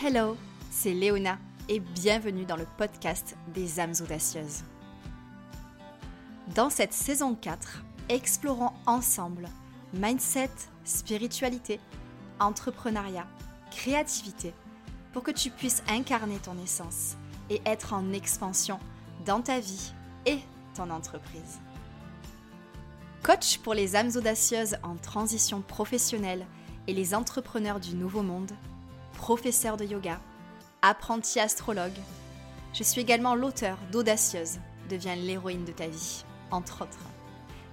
Hello, c'est Léona et bienvenue dans le podcast des âmes audacieuses. Dans cette saison 4, explorons ensemble mindset, spiritualité, entrepreneuriat, créativité pour que tu puisses incarner ton essence et être en expansion dans ta vie et ton entreprise. Coach pour les âmes audacieuses en transition professionnelle et les entrepreneurs du nouveau monde, professeur de yoga, apprenti astrologue. Je suis également l'auteur d'Audacieuse, deviens l'héroïne de ta vie, entre autres.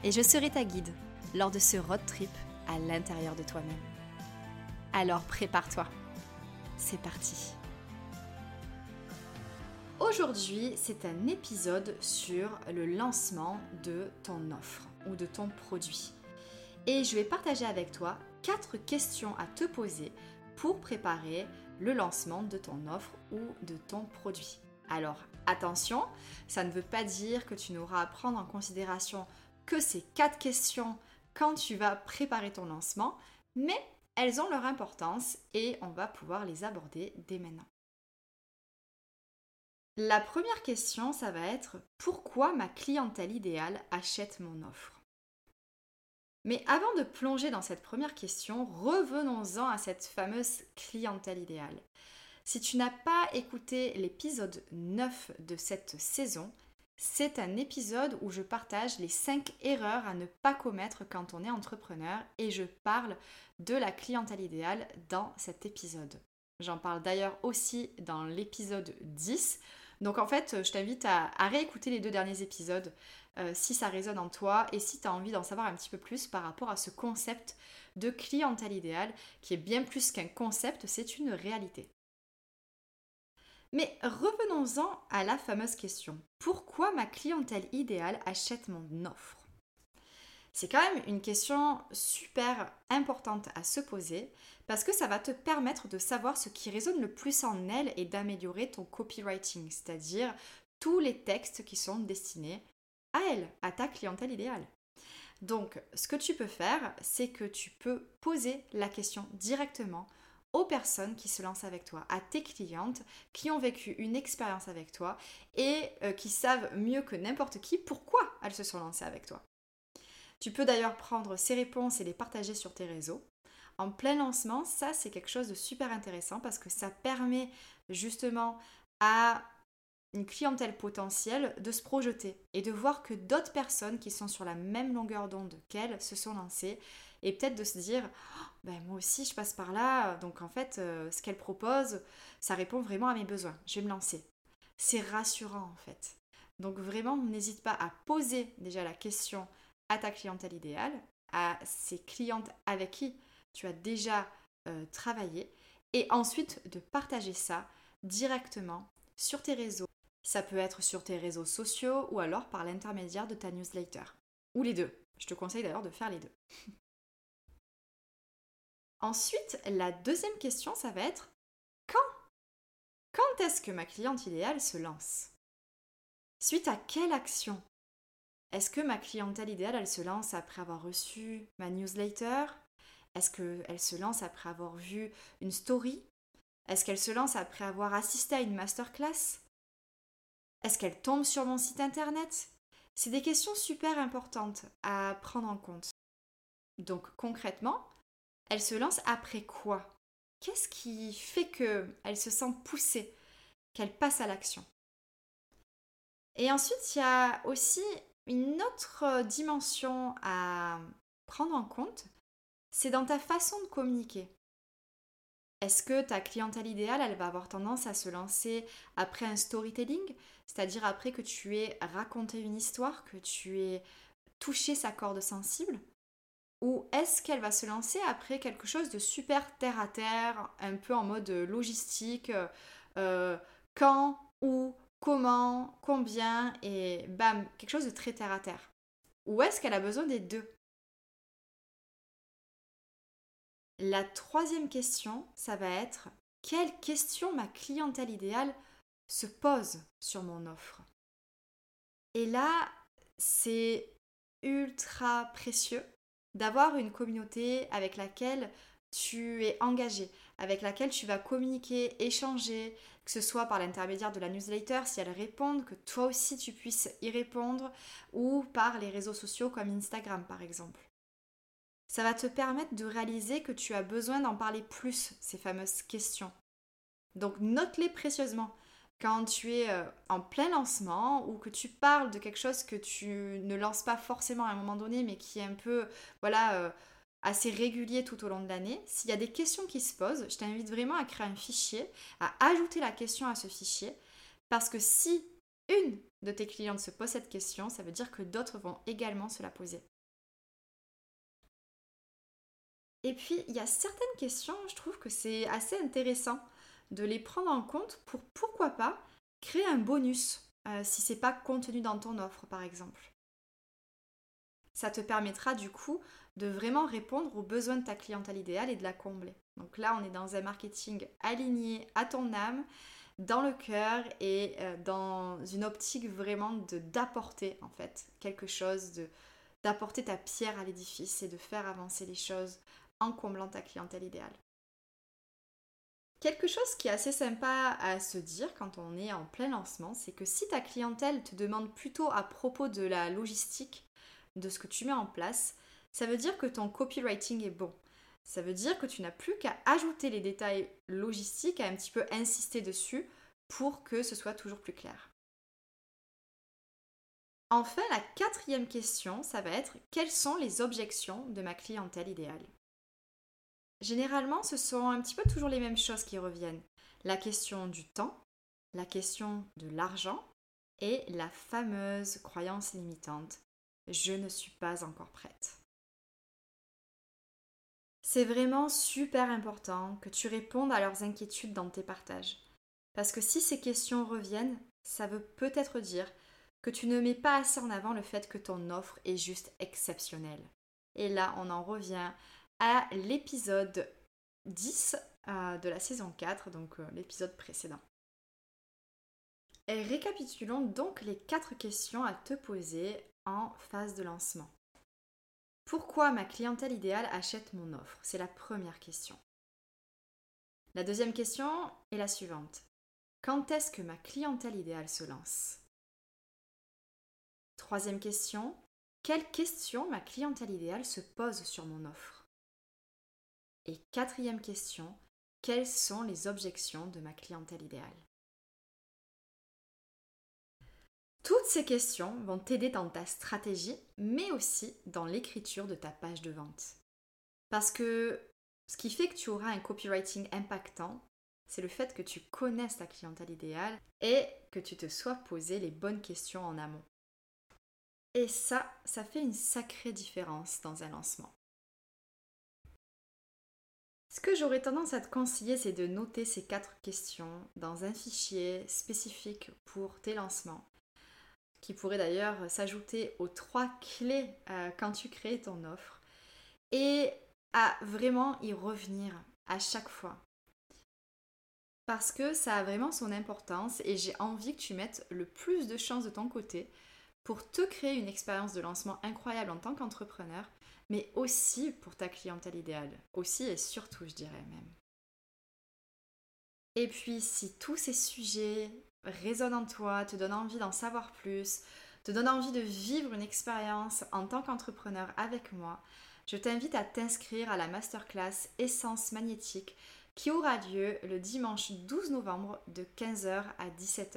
Et je serai ta guide lors de ce road trip à l'intérieur de toi-même. Alors prépare-toi. C'est parti. Aujourd'hui, c'est un épisode sur le lancement de ton offre ou de ton produit. Et je vais partager avec toi quatre questions à te poser pour préparer le lancement de ton offre ou de ton produit. Alors attention, ça ne veut pas dire que tu n'auras à prendre en considération que ces quatre questions quand tu vas préparer ton lancement, mais elles ont leur importance et on va pouvoir les aborder dès maintenant. La première question, ça va être pourquoi ma clientèle idéale achète mon offre? Mais avant de plonger dans cette première question, revenons-en à cette fameuse clientèle idéale. Si tu n'as pas écouté l'épisode 9 de cette saison, c'est un épisode où je partage les 5 erreurs à ne pas commettre quand on est entrepreneur et je parle de la clientèle idéale dans cet épisode. J'en parle d'ailleurs aussi dans l'épisode 10. Donc en fait, je t'invite à, réécouter les deux derniers épisodes euh, si ça résonne en toi et si tu as envie d'en savoir un petit peu plus par rapport à ce concept de clientèle idéale qui est bien plus qu'un concept, c'est une réalité. Mais revenons-en à la fameuse question. Pourquoi ma clientèle idéale achète mon offre? C'est quand même une question super importante à se poser parce que ça va te permettre de savoir ce qui résonne le plus en elle et d'améliorer ton copywriting, c'est-à-dire tous les textes qui sont destinés à elle, à ta clientèle idéale. Donc, ce que tu peux faire, c'est que tu peux poser la question directement aux personnes qui se lancent avec toi, à tes clientes qui ont vécu une expérience avec toi et euh, qui savent mieux que n'importe qui pourquoi elles se sont lancées avec toi. Tu peux d'ailleurs prendre ces réponses et les partager sur tes réseaux. En plein lancement, ça c'est quelque chose de super intéressant parce que ça permet justement à une clientèle potentielle de se projeter et de voir que d'autres personnes qui sont sur la même longueur d'onde qu'elles se sont lancées et peut-être de se dire oh, ben moi aussi je passe par là donc en fait euh, ce qu'elle propose ça répond vraiment à mes besoins je vais me lancer c'est rassurant en fait donc vraiment n'hésite pas à poser déjà la question à ta clientèle idéale à ces clientes avec qui tu as déjà euh, travaillé et ensuite de partager ça directement sur tes réseaux ça peut être sur tes réseaux sociaux ou alors par l'intermédiaire de ta newsletter. Ou les deux. Je te conseille d'ailleurs de faire les deux. Ensuite, la deuxième question, ça va être quand Quand est-ce que ma cliente idéale se lance? Suite à quelle action? Est-ce que ma clientèle idéale, elle se lance après avoir reçu ma newsletter? Est-ce qu'elle se lance après avoir vu une story? Est-ce qu'elle se lance après avoir assisté à une masterclass? Est-ce qu'elle tombe sur mon site internet? C'est des questions super importantes à prendre en compte. Donc concrètement, elle se lance après quoi? Qu'est-ce qui fait qu'elle se sent poussée, qu'elle passe à l'action? Et ensuite, il y a aussi une autre dimension à prendre en compte, c'est dans ta façon de communiquer. Est-ce que ta clientèle idéale, elle va avoir tendance à se lancer après un storytelling, c'est-à-dire après que tu aies raconté une histoire, que tu aies touché sa corde sensible? Ou est-ce qu'elle va se lancer après quelque chose de super terre à terre, un peu en mode logistique, euh, quand, où, comment, combien, et bam, quelque chose de très terre à terre. Ou est-ce qu'elle a besoin des deux? La troisième question, ça va être quelle question ma clientèle idéale se pose sur mon offre? Et là, c'est ultra précieux d'avoir une communauté avec laquelle tu es engagé, avec laquelle tu vas communiquer, échanger, que ce soit par l'intermédiaire de la newsletter si elles répondent, que toi aussi tu puisses y répondre, ou par les réseaux sociaux comme Instagram par exemple. Ça va te permettre de réaliser que tu as besoin d'en parler plus, ces fameuses questions. Donc note-les précieusement. Quand tu es euh, en plein lancement ou que tu parles de quelque chose que tu ne lances pas forcément à un moment donné, mais qui est un peu, voilà, euh, assez régulier tout au long de l'année, s'il y a des questions qui se posent, je t'invite vraiment à créer un fichier, à ajouter la question à ce fichier, parce que si une de tes clientes se pose cette question, ça veut dire que d'autres vont également se la poser. Et puis, il y a certaines questions, je trouve que c'est assez intéressant de les prendre en compte pour, pourquoi pas, créer un bonus, euh, si c'est pas contenu dans ton offre, par exemple. Ça te permettra du coup de vraiment répondre aux besoins de ta clientèle idéale et de la combler. Donc là, on est dans un marketing aligné à ton âme, dans le cœur et euh, dans une optique vraiment d'apporter en fait quelque chose, d'apporter ta pierre à l'édifice et de faire avancer les choses en comblant ta clientèle idéale. Quelque chose qui est assez sympa à se dire quand on est en plein lancement, c'est que si ta clientèle te demande plutôt à propos de la logistique, de ce que tu mets en place, ça veut dire que ton copywriting est bon. Ça veut dire que tu n'as plus qu'à ajouter les détails logistiques, à un petit peu insister dessus pour que ce soit toujours plus clair. Enfin, la quatrième question, ça va être quelles sont les objections de ma clientèle idéale? Généralement, ce sont un petit peu toujours les mêmes choses qui reviennent. La question du temps, la question de l'argent et la fameuse croyance limitante je ne suis pas encore prête. C'est vraiment super important que tu répondes à leurs inquiétudes dans tes partages. Parce que si ces questions reviennent, ça veut peut-être dire que tu ne mets pas assez en avant le fait que ton offre est juste exceptionnelle. Et là, on en revient à l'épisode 10 euh, de la saison 4, donc euh, l'épisode précédent. Et récapitulons donc les quatre questions à te poser en phase de lancement. Pourquoi ma clientèle idéale achète mon offre? C'est la première question. La deuxième question est la suivante. Quand est-ce que ma clientèle idéale se lance? Troisième question. Quelle question ma clientèle idéale se pose sur mon offre? Et quatrième question. Quelles sont les objections de ma clientèle idéale? Toutes ces questions vont t'aider dans ta stratégie, mais aussi dans l'écriture de ta page de vente. Parce que ce qui fait que tu auras un copywriting impactant, c'est le fait que tu connaisses ta clientèle idéale et que tu te sois posé les bonnes questions en amont. Et ça, ça fait une sacrée différence dans un lancement. Ce que j'aurais tendance à te conseiller, c'est de noter ces quatre questions dans un fichier spécifique pour tes lancements qui pourrait d'ailleurs s'ajouter aux trois clés euh, quand tu crées ton offre, et à vraiment y revenir à chaque fois. Parce que ça a vraiment son importance et j'ai envie que tu mettes le plus de chances de ton côté pour te créer une expérience de lancement incroyable en tant qu'entrepreneur, mais aussi pour ta clientèle idéale. Aussi et surtout, je dirais même. Et puis, si tous ces sujets résonne en toi, te donne envie d'en savoir plus, te donne envie de vivre une expérience en tant qu'entrepreneur avec moi, je t'invite à t'inscrire à la masterclass Essence magnétique qui aura lieu le dimanche 12 novembre de 15h à 17h.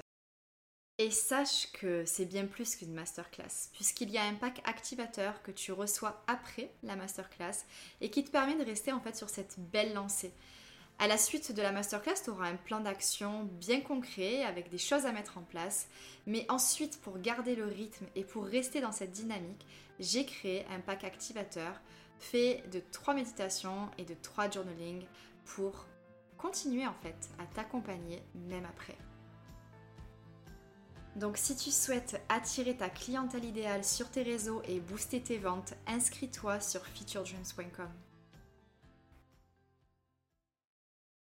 Et sache que c'est bien plus qu'une masterclass, puisqu'il y a un pack activateur que tu reçois après la masterclass et qui te permet de rester en fait sur cette belle lancée. À la suite de la masterclass, tu auras un plan d'action bien concret avec des choses à mettre en place. Mais ensuite, pour garder le rythme et pour rester dans cette dynamique, j'ai créé un pack activateur fait de trois méditations et de trois journaling pour continuer en fait à t'accompagner même après. Donc si tu souhaites attirer ta clientèle idéale sur tes réseaux et booster tes ventes, inscris-toi sur featuredreams.com.